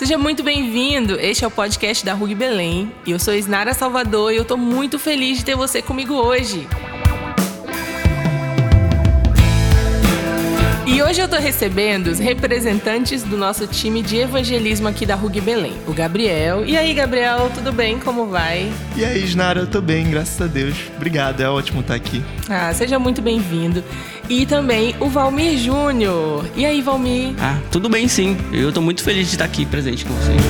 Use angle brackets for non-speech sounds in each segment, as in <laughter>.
Seja muito bem-vindo. Este é o podcast da RUG Belém. E eu sou Isnara Salvador e eu tô muito feliz de ter você comigo hoje. E hoje eu tô recebendo os representantes do nosso time de evangelismo aqui da RUG Belém, o Gabriel. E aí, Gabriel, tudo bem? Como vai? E aí, Isnara, eu tô bem, graças a Deus. Obrigado, é ótimo estar aqui. Ah, seja muito bem-vindo. E também o Valmir Júnior. E aí, Valmir? Ah, tudo bem sim. Eu tô muito feliz de estar aqui presente com vocês.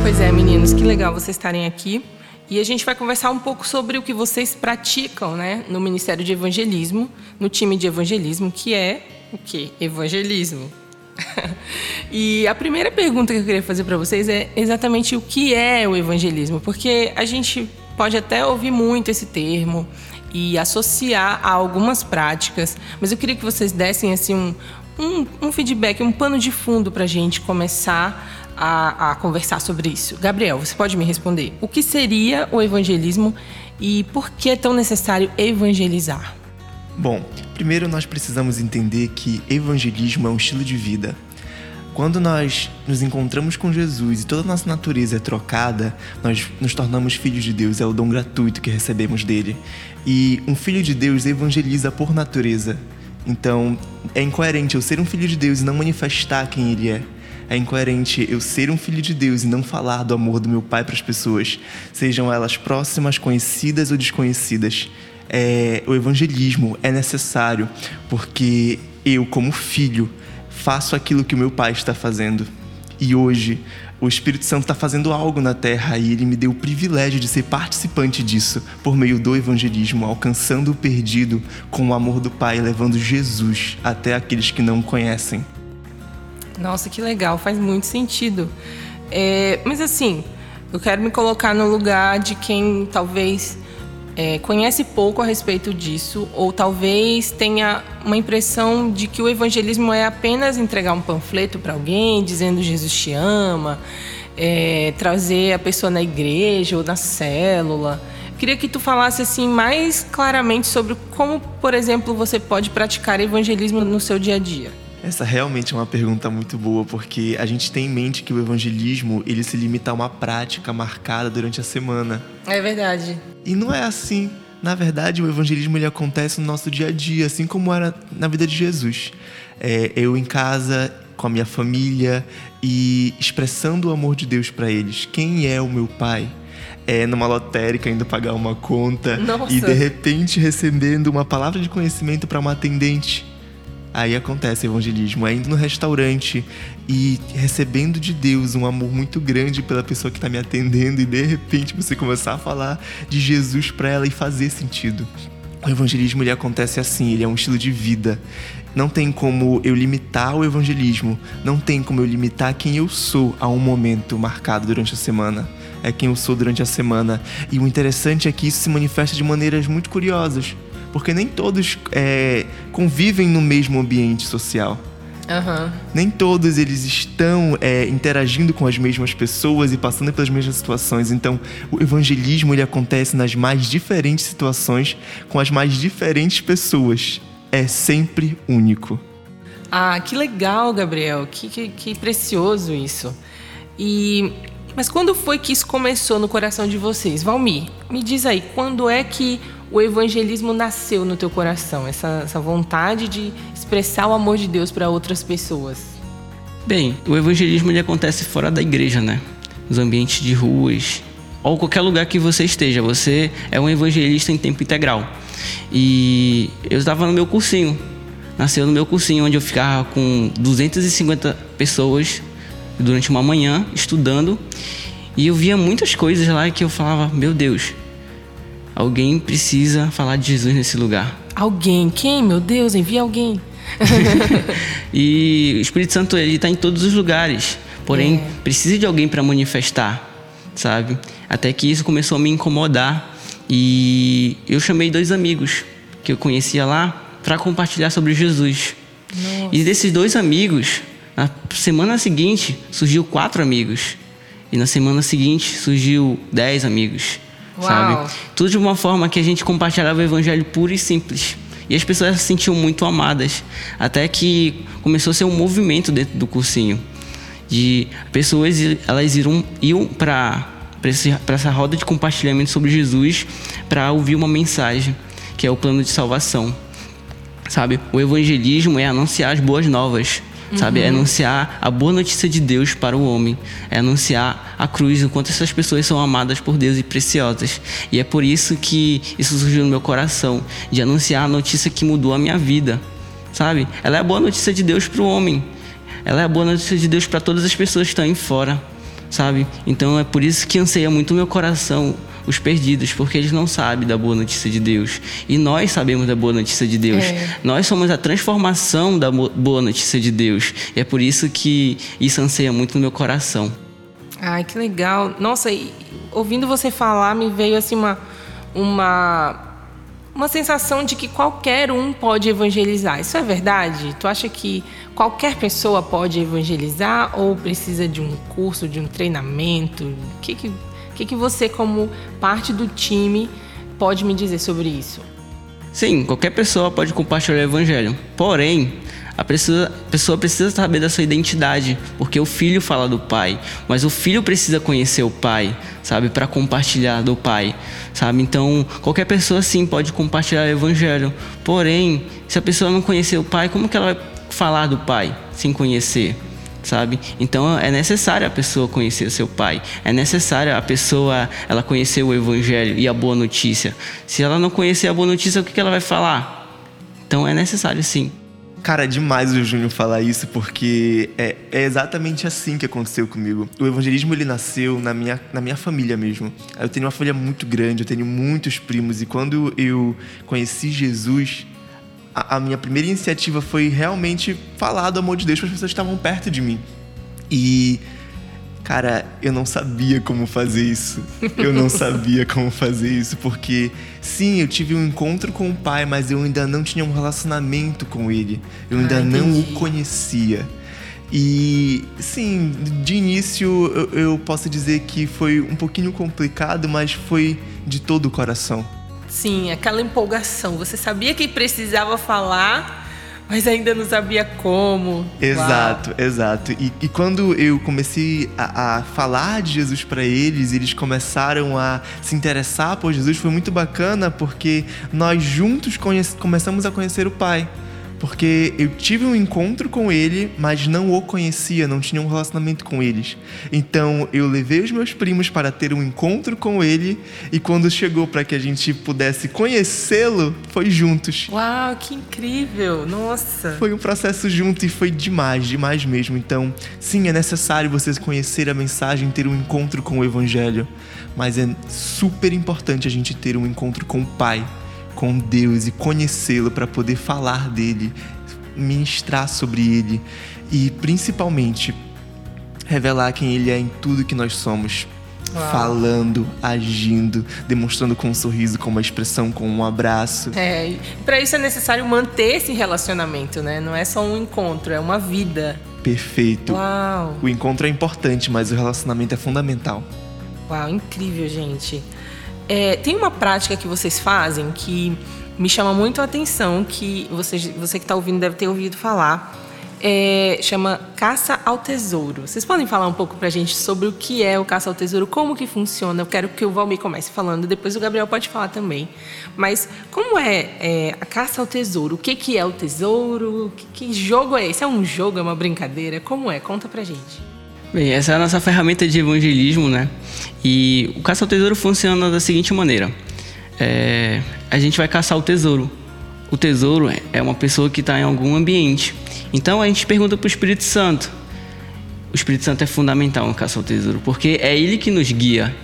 Pois é, meninos, que legal vocês estarem aqui. E a gente vai conversar um pouco sobre o que vocês praticam, né, no Ministério de Evangelismo, no time de evangelismo, que é o quê? Evangelismo. <laughs> e a primeira pergunta que eu queria fazer para vocês é exatamente o que é o evangelismo, porque a gente pode até ouvir muito esse termo e associar a algumas práticas, mas eu queria que vocês dessem assim um, um, um feedback, um pano de fundo para a gente começar a, a conversar sobre isso. Gabriel, você pode me responder? O que seria o evangelismo e por que é tão necessário evangelizar? Bom, primeiro nós precisamos entender que evangelismo é um estilo de vida. Quando nós nos encontramos com Jesus e toda a nossa natureza é trocada, nós nos tornamos filhos de Deus, é o dom gratuito que recebemos dele. E um filho de Deus evangeliza por natureza. Então, é incoerente eu ser um filho de Deus e não manifestar quem ele é. É incoerente eu ser um filho de Deus e não falar do amor do meu Pai para as pessoas, sejam elas próximas, conhecidas ou desconhecidas. É, o evangelismo é necessário porque eu, como filho, faço aquilo que o meu Pai está fazendo. E hoje, o Espírito Santo está fazendo algo na terra e ele me deu o privilégio de ser participante disso por meio do evangelismo, alcançando o perdido com o amor do Pai, levando Jesus até aqueles que não conhecem. Nossa, que legal, faz muito sentido. É, mas assim, eu quero me colocar no lugar de quem talvez é, conhece pouco a respeito disso, ou talvez tenha uma impressão de que o evangelismo é apenas entregar um panfleto para alguém dizendo Jesus te ama, é, trazer a pessoa na igreja ou na célula. queria que tu falasse assim mais claramente sobre como, por exemplo, você pode praticar evangelismo no seu dia a dia. Essa realmente é uma pergunta muito boa, porque a gente tem em mente que o evangelismo ele se limita a uma prática marcada durante a semana. É verdade. E não é assim. Na verdade, o evangelismo ele acontece no nosso dia a dia, assim como era na vida de Jesus. É, eu em casa, com a minha família e expressando o amor de Deus para eles. Quem é o meu pai? É numa lotérica indo pagar uma conta Nossa. e de repente recebendo uma palavra de conhecimento para uma atendente Aí acontece evangelismo, é indo no restaurante e recebendo de Deus um amor muito grande pela pessoa que está me atendendo e de repente você começar a falar de Jesus para ela e fazer sentido. O evangelismo ele acontece assim, ele é um estilo de vida. Não tem como eu limitar o evangelismo, não tem como eu limitar quem eu sou a um momento marcado durante a semana. É quem eu sou durante a semana. E o interessante é que isso se manifesta de maneiras muito curiosas porque nem todos é, convivem no mesmo ambiente social. Uhum. Nem todos eles estão é, interagindo com as mesmas pessoas e passando pelas mesmas situações. Então, o evangelismo ele acontece nas mais diferentes situações, com as mais diferentes pessoas. É sempre único. Ah, que legal, Gabriel. Que, que, que precioso isso. E mas quando foi que isso começou no coração de vocês? Valmir, me diz aí, quando é que o evangelismo nasceu no teu coração? Essa, essa vontade de expressar o amor de Deus para outras pessoas? Bem, o evangelismo ele acontece fora da igreja, né? Nos ambientes de ruas, ou qualquer lugar que você esteja. Você é um evangelista em tempo integral. E eu estava no meu cursinho. Nasceu no meu cursinho, onde eu ficava com 250 pessoas durante uma manhã estudando. E eu via muitas coisas lá que eu falava: Meu Deus, Alguém precisa falar de Jesus nesse lugar. Alguém? Quem? Meu Deus, envia alguém. <laughs> e o Espírito Santo ele está em todos os lugares, porém é. precisa de alguém para manifestar, sabe? Até que isso começou a me incomodar e eu chamei dois amigos que eu conhecia lá para compartilhar sobre Jesus. Nossa. E desses dois amigos, na semana seguinte surgiu quatro amigos e na semana seguinte surgiu dez amigos sabe? Tudo de uma forma que a gente compartilhava o evangelho puro e simples. E as pessoas se sentiam muito amadas. Até que começou a ser um movimento dentro do cursinho. De pessoas, elas iam, iam para para essa roda de compartilhamento sobre Jesus para ouvir uma mensagem, que é o plano de salvação. Sabe? O evangelismo é anunciar as boas novas sabe? É uhum. anunciar a boa notícia de Deus para o homem, é anunciar a cruz, o quanto essas pessoas são amadas por Deus e preciosas. E é por isso que isso surgiu no meu coração, de anunciar a notícia que mudou a minha vida, sabe? Ela é a boa notícia de Deus para o homem, ela é a boa notícia de Deus para todas as pessoas que estão aí fora, sabe? Então é por isso que anseia muito o meu coração os perdidos, porque eles não sabem da boa notícia de Deus. E nós sabemos da boa notícia de Deus. É. Nós somos a transformação da boa notícia de Deus. E é por isso que isso anseia muito no meu coração. Ai, que legal. Nossa, ouvindo você falar, me veio assim uma uma uma sensação de que qualquer um pode evangelizar. Isso é verdade? Tu acha que qualquer pessoa pode evangelizar ou precisa de um curso, de um treinamento? O que, que que, que você, como parte do time, pode me dizer sobre isso? Sim, qualquer pessoa pode compartilhar o evangelho. Porém, a pessoa, a pessoa precisa saber da sua identidade, porque o filho fala do pai, mas o filho precisa conhecer o pai, sabe, para compartilhar do pai, sabe? Então, qualquer pessoa sim pode compartilhar o evangelho. Porém, se a pessoa não conhecer o pai, como que ela vai falar do pai sem conhecer? Sabe? Então é necessário a pessoa conhecer seu pai, é necessário a pessoa ela conhecer o evangelho e a boa notícia. Se ela não conhecer a boa notícia, o que ela vai falar? Então é necessário sim. Cara, é demais o Júnior falar isso, porque é, é, exatamente assim que aconteceu comigo. O evangelismo, ele nasceu na minha, na minha família mesmo. Eu tenho uma família muito grande, eu tenho muitos primos, e quando eu conheci Jesus, a, a minha primeira iniciativa foi realmente falar do amor de Deus para as pessoas que estavam perto de mim. E Cara, eu não sabia como fazer isso. Eu não sabia como fazer isso, porque sim, eu tive um encontro com o pai, mas eu ainda não tinha um relacionamento com ele. Eu ainda ah, não o conhecia. E sim, de início eu, eu posso dizer que foi um pouquinho complicado, mas foi de todo o coração. Sim, aquela empolgação. Você sabia que precisava falar, mas ainda não sabia como. Exato, Uau. exato. E, e, quando eu comecei a, a falar de Jesus para eles, eles começaram a se interessar por Jesus, foi muito bacana porque nós juntos começamos a conhecer o Pai porque eu tive um encontro com ele, mas não o conhecia, não tinha um relacionamento com eles. Então eu levei os meus primos para ter um encontro com ele e quando chegou para que a gente pudesse conhecê-lo, foi juntos. Uau, que incrível! Nossa! Foi um processo junto e foi demais, demais mesmo. Então, sim, é necessário vocês conhecer a mensagem, ter um encontro com o evangelho, mas é super importante a gente ter um encontro com o Pai com Deus e conhecê-lo para poder falar dele, ministrar sobre ele e principalmente revelar quem ele é em tudo que nós somos. Uau. Falando, agindo, demonstrando com um sorriso, com uma expressão, com um abraço. É, para isso é necessário manter esse relacionamento, né? Não é só um encontro, é uma vida. Perfeito. Uau. O encontro é importante, mas o relacionamento é fundamental. Uau, incrível, gente. É, tem uma prática que vocês fazem que me chama muito a atenção, que você, você que está ouvindo deve ter ouvido falar. É, chama Caça ao Tesouro. Vocês podem falar um pouco para a gente sobre o que é o Caça ao Tesouro, como que funciona? Eu quero que o Valmir comece falando, depois o Gabriel pode falar também. Mas como é, é a Caça ao Tesouro? O que, que é o tesouro? Que, que jogo é esse? É um jogo? É uma brincadeira? Como é? Conta para gente. Bem, essa é a nossa ferramenta de evangelismo, né? E o caça ao tesouro funciona da seguinte maneira: é, a gente vai caçar o tesouro. O tesouro é uma pessoa que está em algum ambiente. Então a gente pergunta para o Espírito Santo. O Espírito Santo é fundamental no caça ao tesouro, porque é ele que nos guia.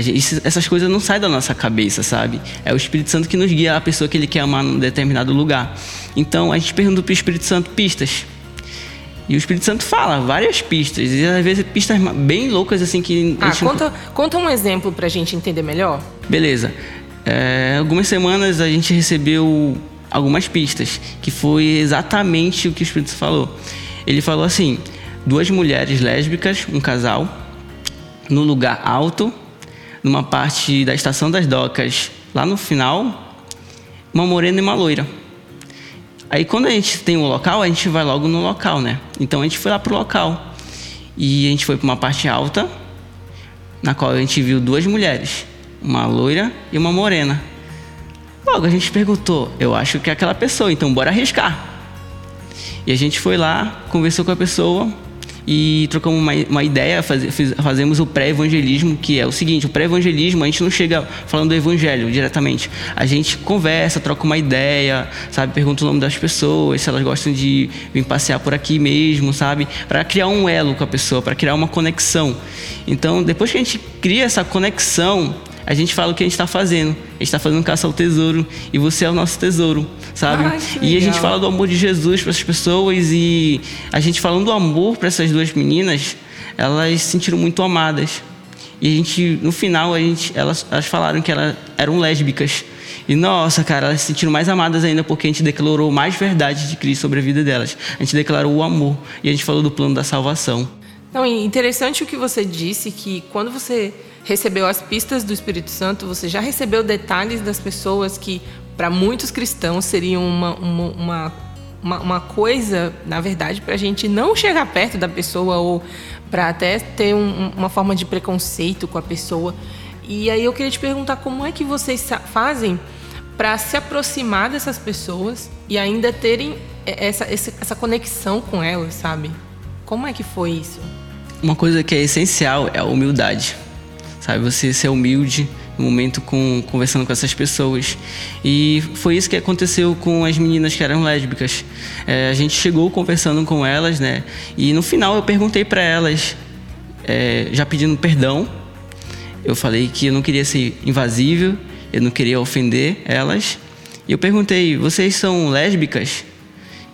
Gente, essas coisas não saem da nossa cabeça, sabe? É o Espírito Santo que nos guia a pessoa que ele quer amar num determinado lugar. Então a gente pergunta para o Espírito Santo pistas. E o Espírito Santo fala várias pistas, e às vezes pistas bem loucas assim que. Ah, conta, não... conta um exemplo pra gente entender melhor. Beleza. É, algumas semanas a gente recebeu algumas pistas, que foi exatamente o que o Espírito Santo falou. Ele falou assim: duas mulheres lésbicas, um casal, no lugar alto, numa parte da estação das docas, lá no final, uma morena e uma loira. Aí quando a gente tem um local, a gente vai logo no local, né? Então a gente foi lá pro local. E a gente foi para uma parte alta, na qual a gente viu duas mulheres, uma loira e uma morena. Logo a gente perguntou, eu acho que é aquela pessoa, então bora arriscar. E a gente foi lá, conversou com a pessoa, e trocamos uma, uma ideia, faz, fazemos o pré-evangelismo, que é o seguinte: o pré-evangelismo a gente não chega falando do evangelho diretamente, a gente conversa, troca uma ideia, sabe, pergunta o nome das pessoas, se elas gostam de vir passear por aqui mesmo, sabe, para criar um elo com a pessoa, para criar uma conexão. Então, depois que a gente cria essa conexão, a gente fala o que a gente está fazendo. A gente está fazendo caça ao tesouro e você é o nosso tesouro, sabe? Ai, e a gente fala do amor de Jesus para essas pessoas e a gente falando do amor para essas duas meninas, elas se sentiram muito amadas. E a gente, no final, a gente, elas, elas falaram que elas eram lésbicas. E nossa, cara, elas se sentiram mais amadas ainda porque a gente declarou mais verdade de Cristo sobre a vida delas. A gente declarou o amor e a gente falou do plano da salvação. Não, interessante o que você disse que quando você recebeu as pistas do Espírito Santo, você já recebeu detalhes das pessoas que, para muitos cristãos, seriam uma, uma, uma, uma coisa, na verdade, para a gente não chegar perto da pessoa ou para até ter um, uma forma de preconceito com a pessoa. E aí eu queria te perguntar como é que vocês fazem para se aproximar dessas pessoas e ainda terem essa, essa conexão com elas, sabe? Como é que foi isso? Uma coisa que é essencial é a humildade sabe? Você ser humilde no momento com conversando com essas pessoas. E foi isso que aconteceu com as meninas que eram lésbicas. É, a gente chegou conversando com elas, né? E no final eu perguntei para elas, é, já pedindo perdão. Eu falei que eu não queria ser invasível, eu não queria ofender elas. E eu perguntei: vocês são lésbicas?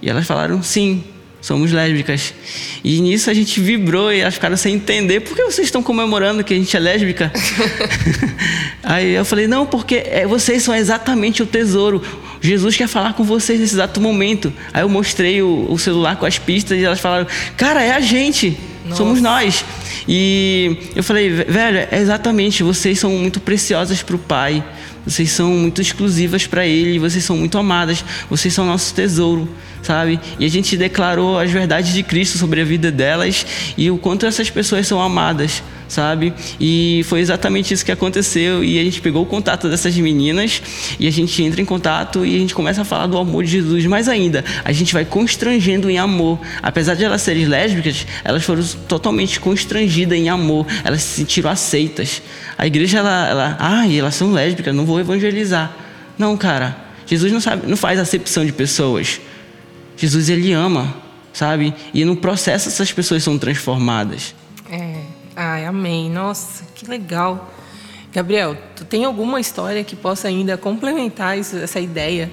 E elas falaram sim somos lésbicas. E nisso a gente vibrou e elas ficaram sem entender por que vocês estão comemorando que a gente é lésbica. <laughs> Aí eu falei, não, porque é, vocês são exatamente o tesouro. Jesus quer falar com vocês nesse exato momento. Aí eu mostrei o, o celular com as pistas e elas falaram, cara, é a gente. Nossa. Somos nós. E eu falei, velho, é exatamente, vocês são muito preciosas para o Pai. Vocês são muito exclusivas para Ele, vocês são muito amadas, vocês são nosso tesouro, sabe? E a gente declarou as verdades de Cristo sobre a vida delas e o quanto essas pessoas são amadas, sabe? E foi exatamente isso que aconteceu. E a gente pegou o contato dessas meninas e a gente entra em contato e a gente começa a falar do amor de Jesus. Mais ainda, a gente vai constrangendo em amor. Apesar de elas serem lésbicas, elas foram totalmente constrangidas em amor. Elas se sentiram aceitas. A igreja, ela, ela ah, elas são lésbicas, não vou evangelizar. Não, cara. Jesus não, sabe, não faz acepção de pessoas. Jesus, ele ama, sabe? E no processo essas pessoas são transformadas. Amém. Nossa, que legal. Gabriel, tu tem alguma história que possa ainda complementar isso, essa ideia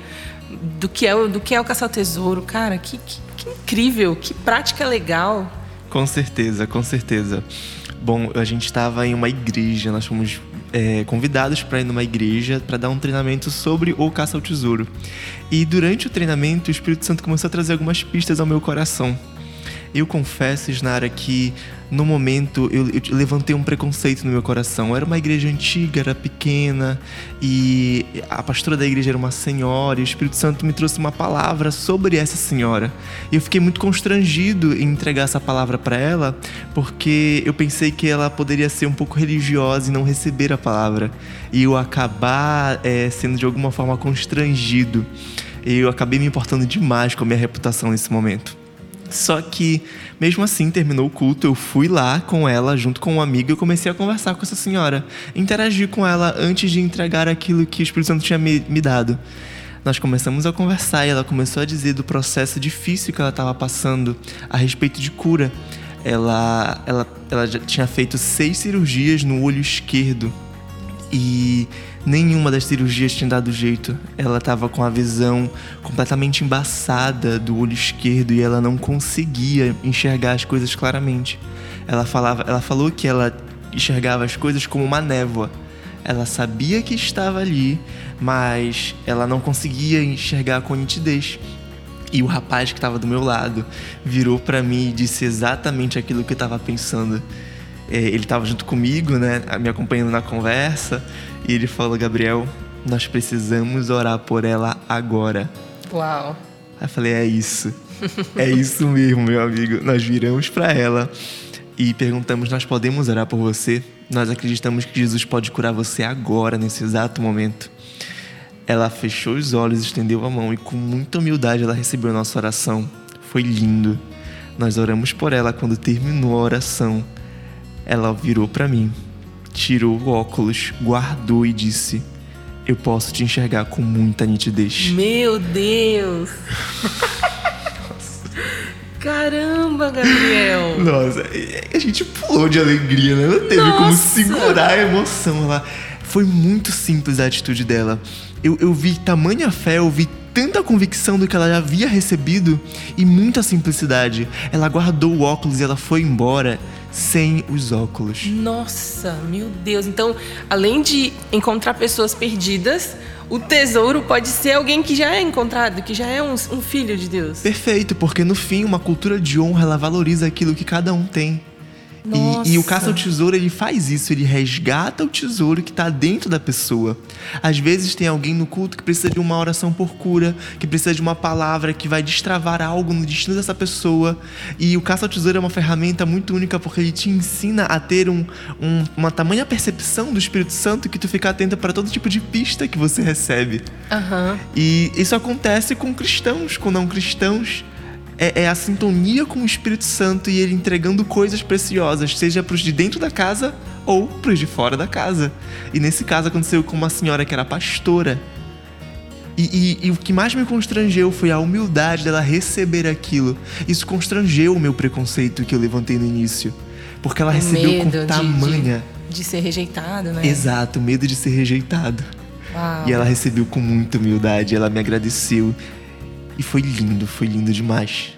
do que é, do que é o caçar tesouro? Cara, que, que, que incrível, que prática legal. Com certeza, com certeza. Bom, a gente estava em uma igreja, nós fomos é, convidados para ir numa igreja para dar um treinamento sobre o caça ao tesouro. E durante o treinamento, o Espírito Santo começou a trazer algumas pistas ao meu coração. Eu confesso, Isnara, que no momento eu, eu, levantei um preconceito no meu coração. Era uma igreja antiga, era pequena e a pastora da igreja era uma senhora e o Espírito Santo me trouxe uma palavra sobre essa senhora. E eu fiquei muito constrangido em entregar essa palavra para ela porque eu pensei que ela poderia ser um pouco religiosa e não receber a palavra e eu acabar é, sendo de alguma forma constrangido. Eu acabei me importando demais com a minha reputação nesse momento. Só que, mesmo assim, terminou o culto, eu fui lá com ela, junto com um amigo, e comecei a conversar com essa senhora. Interagir com ela antes de entregar aquilo que o Espírito Santo tinha me, me dado. Nós começamos a conversar e ela começou a dizer do processo difícil que ela estava passando a respeito de cura. Ela, ela, ela já tinha feito seis cirurgias no olho esquerdo e nenhuma das cirurgias tinha dado jeito. Ela estava com a visão completamente embaçada do olho esquerdo e ela não conseguia enxergar as coisas claramente. Ela falava, ela falou que ela enxergava as coisas como uma névoa. Ela sabia que estava ali, mas ela não conseguia enxergar com nitidez. E o rapaz que estava do meu lado virou para mim e disse exatamente aquilo que eu estava pensando. É, ele estava junto comigo, né, me acompanhando na conversa, e ele falou: Gabriel, nós precisamos orar por ela agora. Uau! Aí eu falei: é isso, é isso mesmo, meu amigo. Nós viramos para ela e perguntamos: Nós podemos orar por você? Nós acreditamos que Jesus pode curar você agora, nesse exato momento. Ela fechou os olhos, estendeu a mão e, com muita humildade, ela recebeu a nossa oração. Foi lindo. Nós oramos por ela quando terminou a oração. Ela virou para mim, tirou o óculos, guardou e disse: Eu posso te enxergar com muita nitidez. Meu Deus! Caramba, Gabriel! Nossa, a gente pulou de alegria, né? Não teve Nossa. como segurar a emoção. Ela foi muito simples a atitude dela. Eu, eu vi tamanha fé, eu vi tanta convicção do que ela já havia recebido e muita simplicidade. Ela guardou o óculos e ela foi embora sem os óculos. Nossa, meu Deus. Então, além de encontrar pessoas perdidas, o tesouro pode ser alguém que já é encontrado, que já é um, um filho de Deus. Perfeito, porque no fim, uma cultura de honra, ela valoriza aquilo que cada um tem. E, e, o caça ao tesouro ele faz isso, ele resgata o tesouro que está dentro da pessoa. Às vezes tem alguém no culto que precisa de uma oração por cura, que precisa de uma palavra que vai destravar algo no destino dessa pessoa. E o caça ao tesouro é uma ferramenta muito única porque ele te ensina a ter um, um, uma tamanha percepção do Espírito Santo que tu fica atento para todo tipo de pista que você recebe. Uhum. E isso acontece com cristãos, com não cristãos é, é, a sintonia com o Espírito Santo e ele entregando coisas preciosas, seja para os de dentro da casa ou para os de fora da casa. E nesse caso aconteceu com uma senhora que era pastora. E, e, e, o que mais me constrangeu foi a humildade dela receber aquilo. Isso constrangeu o meu preconceito que eu levantei no início. Porque ela o recebeu com de, tamanha. De, de, ser rejeitado, né? Exato, medo de ser rejeitado. Uau. E ela recebeu com muita humildade, ela me agradeceu. E foi lindo, foi lindo demais.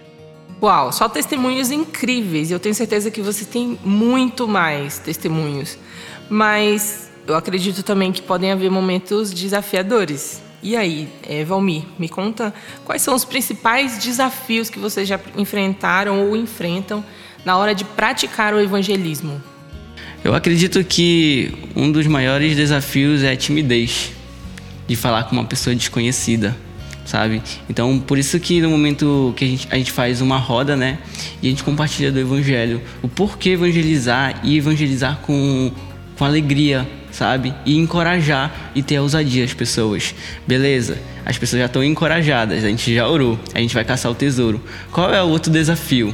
Uau, só testemunhos incríveis. Eu tenho certeza que você tem muito mais testemunhos. Mas eu acredito também que podem haver momentos desafiadores. E aí, é, Valmir, me conta quais são os principais desafios que vocês já enfrentaram ou enfrentam na hora de praticar o evangelismo? Eu acredito que um dos maiores desafios é a timidez de falar com uma pessoa desconhecida sabe? Então, por isso que no momento que a gente, a gente faz uma roda, né? E a gente compartilha do evangelho, o porquê evangelizar e evangelizar com, com alegria, sabe? E encorajar e ter a ousadia as pessoas. Beleza, as pessoas já estão encorajadas, a gente já orou, a gente vai caçar o tesouro. Qual é o outro desafio?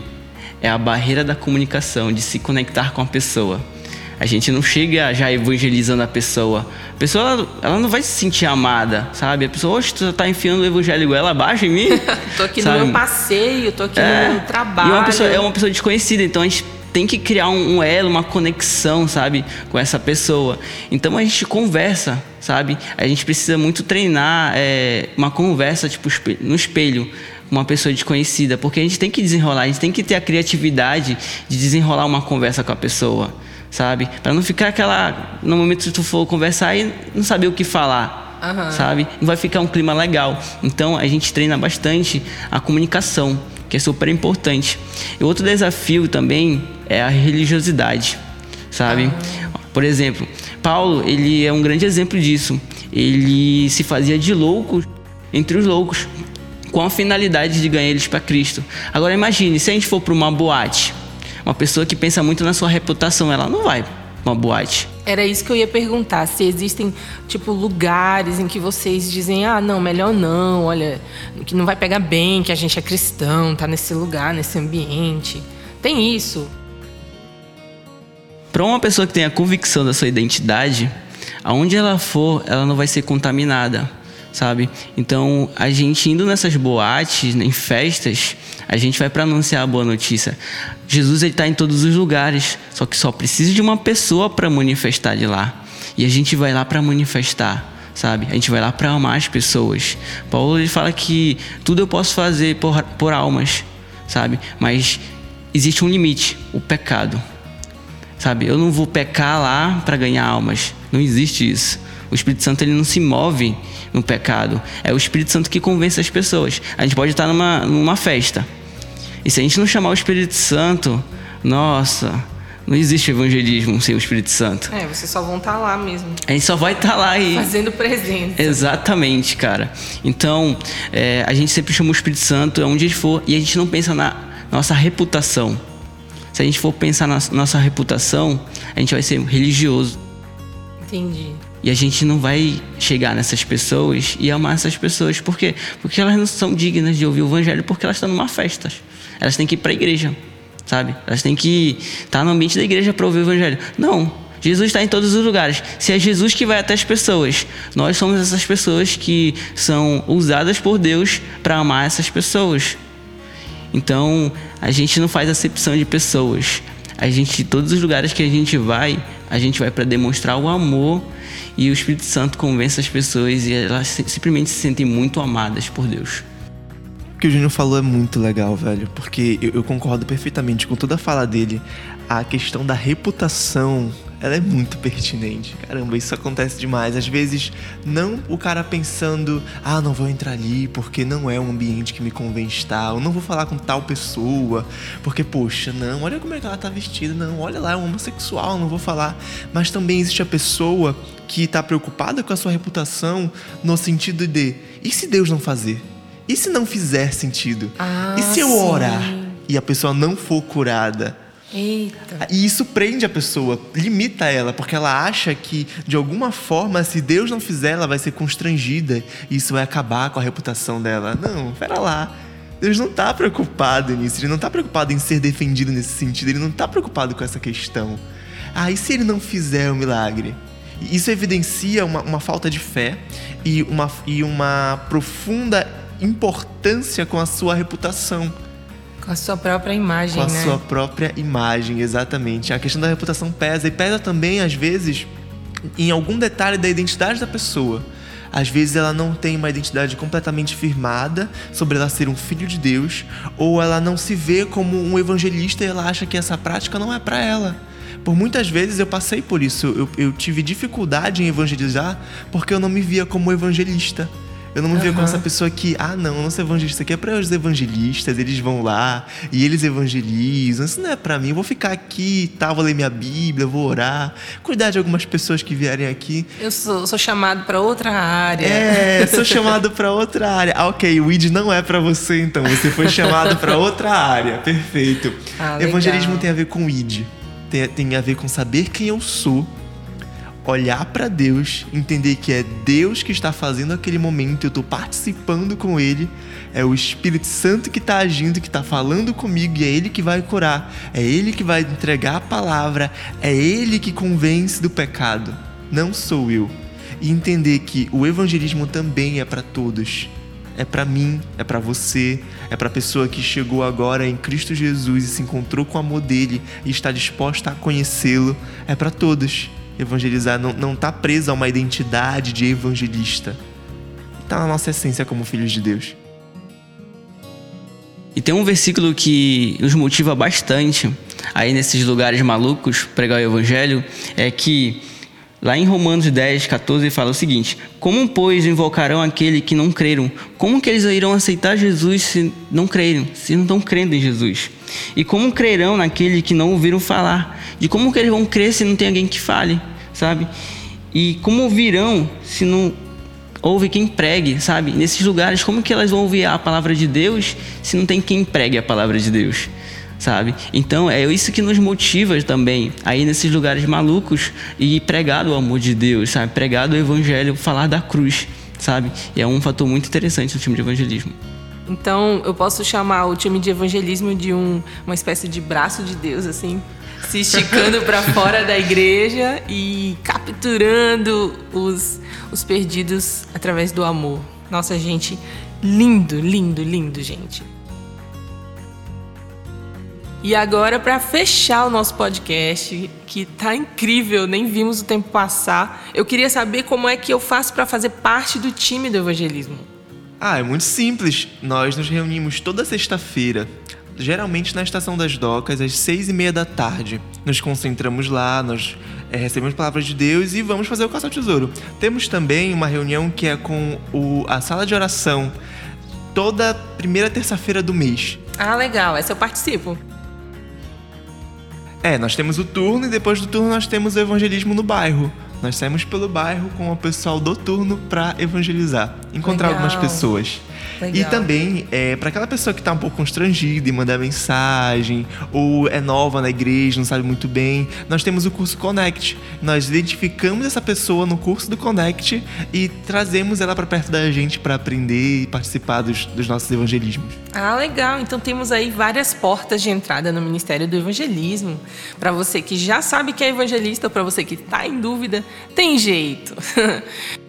É a barreira da comunicação, de se conectar com a pessoa. A gente não chega já evangelizando a pessoa. A pessoa, ela não vai se sentir amada, sabe? A pessoa, oxe, tu tá enfiando o evangelho igual ela abaixo em mim. <laughs> tô aqui sabe? no meu passeio, tô aqui é, no meu trabalho. E uma pessoa, é uma pessoa desconhecida, então a gente tem que criar um, um elo, uma conexão, sabe, com essa pessoa. Então a gente conversa, sabe? A gente precisa muito treinar é, uma conversa, tipo, no espelho uma pessoa desconhecida, porque a gente tem que desenrolar, a gente tem que ter a criatividade de desenrolar uma conversa com a pessoa sabe? Para não ficar aquela no momento que tu for conversar e não saber o que falar, uhum. sabe? Não vai ficar um clima legal. Então a gente treina bastante a comunicação, que é super importante. E outro desafio também é a religiosidade, sabe? Uhum. Por exemplo, Paulo, ele é um grande exemplo disso. Ele se fazia de louco entre os loucos, com a finalidade de ganhar eles para Cristo. Agora imagine, se a gente for para uma boate, uma pessoa que pensa muito na sua reputação, ela não vai uma boate. Era isso que eu ia perguntar, se existem tipo lugares em que vocês dizem: "Ah, não, melhor não, olha, que não vai pegar bem, que a gente é cristão, tá nesse lugar, nesse ambiente". Tem isso? Para uma pessoa que tem a convicção da sua identidade, aonde ela for, ela não vai ser contaminada sabe? Então, a gente indo nessas boates, em festas, a gente vai para anunciar a boa notícia. Jesus está em todos os lugares, só que só precisa de uma pessoa para manifestar de lá. E a gente vai lá para manifestar, sabe? A gente vai lá para amar as pessoas. Paulo ele fala que tudo eu posso fazer por, por almas, sabe? Mas existe um limite, o pecado. Sabe? Eu não vou pecar lá para ganhar almas. Não existe isso. O Espírito Santo ele não se move no pecado. É o Espírito Santo que convence as pessoas. A gente pode estar numa, numa festa. E se a gente não chamar o Espírito Santo, nossa, não existe evangelismo sem o Espírito Santo. É, vocês só vão estar lá mesmo. A gente só vai estar lá e. Fazendo presença. Exatamente, cara. Então, é, a gente sempre chama o Espírito Santo onde a gente for e a gente não pensa na nossa reputação Se a gente for pensar na nossa reputação, a gente vai ser religioso. Entendi. E a gente não vai chegar nessas pessoas e amar essas pessoas. Por quê? Porque elas não são dignas de ouvir o evangelho porque elas estão numa festa. Elas têm que ir para a igreja, sabe? Elas têm que estar no ambiente da igreja para ouvir o evangelho. Não. Jesus está em todos os lugares. Se é Jesus que vai até as pessoas, nós somos essas pessoas que são usadas por Deus para amar essas pessoas. Então, a gente não faz acepção de pessoas. A gente, todos os lugares que a gente vai, a gente vai para demonstrar o amor e o Espírito Santo convence as pessoas e elas simplesmente se sentem muito amadas por Deus. O que o Júnior falou é muito legal, velho, porque eu, eu concordo perfeitamente com toda a fala dele. A questão da reputação ela é muito pertinente. Caramba, isso acontece demais. Às vezes, não o cara pensando, ah, não vou entrar ali porque não é um ambiente que me convém estar, ou não vou falar com tal pessoa, porque, poxa, não, olha como é que ela tá vestida, não, olha lá, é um homossexual, não vou falar. Mas também existe a pessoa que está preocupada com a sua reputação no sentido de, e se Deus não fazer? E se não fizer sentido? Ah, e se eu sim. orar e a pessoa não for curada? Eita. E isso prende a pessoa, limita ela, porque ela acha que, de alguma forma, se Deus não fizer, ela vai ser constrangida e isso vai acabar com a reputação dela. Não, pera lá. Deus não está preocupado nisso, ele não está preocupado em ser defendido nesse sentido, ele não está preocupado com essa questão. Ah, e se ele não fizer o milagre? Isso evidencia uma, uma falta de fé e uma, e uma profunda importância com a sua reputação. Com a sua própria imagem, Com a né? sua própria imagem, exatamente. A questão da reputação pesa. E pesa também, às vezes, em algum detalhe da identidade da pessoa. Às vezes ela não tem uma identidade completamente firmada sobre ela ser um filho de Deus, ou ela não se vê como um evangelista e ela acha que essa prática não é para ela. Por muitas vezes eu passei por isso. Eu, eu tive dificuldade em evangelizar porque eu não me via como evangelista. Eu não me via como Aham. essa pessoa que, ah, não, sou evangelista, aqui é para os evangelistas, eles vão lá e eles evangelizam. Isso não é para mim, eu vou ficar aqui, tá, vou ler minha Bíblia, vou orar, cuidar de algumas pessoas que vierem aqui. Eu sou, sou chamado para outra área. É, sou chamado para outra área. Ah, ok, o ID não é para você, então. Você foi chamado para outra área. Perfeito. Ah. Evangelismo tem a ver com ID. Tem, tem a ver com saber quem eu sou, olhar para Deus, entender que é Deus que está fazendo aquele momento, eu estou participando com Ele. É o Espírito Santo que está agindo, que está falando comigo e é Ele que vai curar. É Ele que vai entregar a palavra. É Ele que convence do pecado. Não sou eu e entender que o evangelismo também é para todos. É para mim, é para você, é para a pessoa que chegou agora em Cristo Jesus e se encontrou com o amor dele e está disposta a conhecê-lo. É para todos. Evangelizar não, não tá preso a uma identidade de evangelista. Está na nossa essência como filhos de Deus. E tem um versículo que nos motiva bastante aí nesses lugares malucos pregar o evangelho, é que lá em Romanos 10, 14 fala o seguinte: Como, pois, invocarão aquele que não creram? Como que eles irão aceitar Jesus se não crerem, se não estão crendo em Jesus? E como crerão naquele que não ouviram falar? De como que eles vão crer se não tem alguém que fale, sabe? E como ouvirão se não ouve quem pregue, sabe? Nesses lugares, como que elas vão ouvir a palavra de Deus se não tem quem pregue a palavra de Deus, sabe? Então é isso que nos motiva também aí nesses lugares malucos e pregar o amor de Deus, sabe? Pregar o evangelho, falar da cruz, sabe? E é um fator muito interessante no time de evangelismo. Então, eu posso chamar o time de evangelismo de um, uma espécie de braço de Deus, assim, se esticando para <laughs> fora da igreja e capturando os, os perdidos através do amor. Nossa, gente, lindo, lindo, lindo, gente. E agora, para fechar o nosso podcast, que tá incrível, nem vimos o tempo passar, eu queria saber como é que eu faço para fazer parte do time do evangelismo. Ah, é muito simples. Nós nos reunimos toda sexta-feira, geralmente na Estação das Docas, às seis e meia da tarde. Nos concentramos lá, nós é, recebemos palavras de Deus e vamos fazer o caça ao tesouro. Temos também uma reunião que é com o, a sala de oração, toda primeira terça-feira do mês. Ah, legal, essa eu participo. É, nós temos o turno e depois do turno nós temos o evangelismo no bairro. Nós saímos pelo bairro com o pessoal do turno para evangelizar, encontrar Legal. algumas pessoas. Legal. E também, é, para aquela pessoa que está um pouco constrangida em mandar mensagem, ou é nova na igreja, não sabe muito bem, nós temos o curso Connect. Nós identificamos essa pessoa no curso do Connect e trazemos ela para perto da gente para aprender e participar dos, dos nossos evangelismos. Ah, legal. Então temos aí várias portas de entrada no Ministério do Evangelismo. Para você que já sabe que é evangelista ou para você que está em dúvida, tem jeito. <laughs>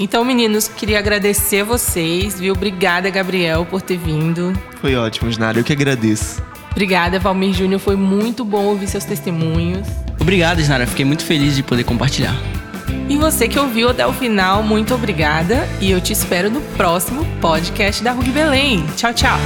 Então, meninos, queria agradecer a vocês, viu? Obrigada, Gabriel, por ter vindo. Foi ótimo, Snara. Eu que agradeço. Obrigada, Valmir Júnior. Foi muito bom ouvir seus testemunhos. Obrigado, Snara. Fiquei muito feliz de poder compartilhar. E você que ouviu até o final, muito obrigada. E eu te espero no próximo podcast da RUG Belém. Tchau, tchau.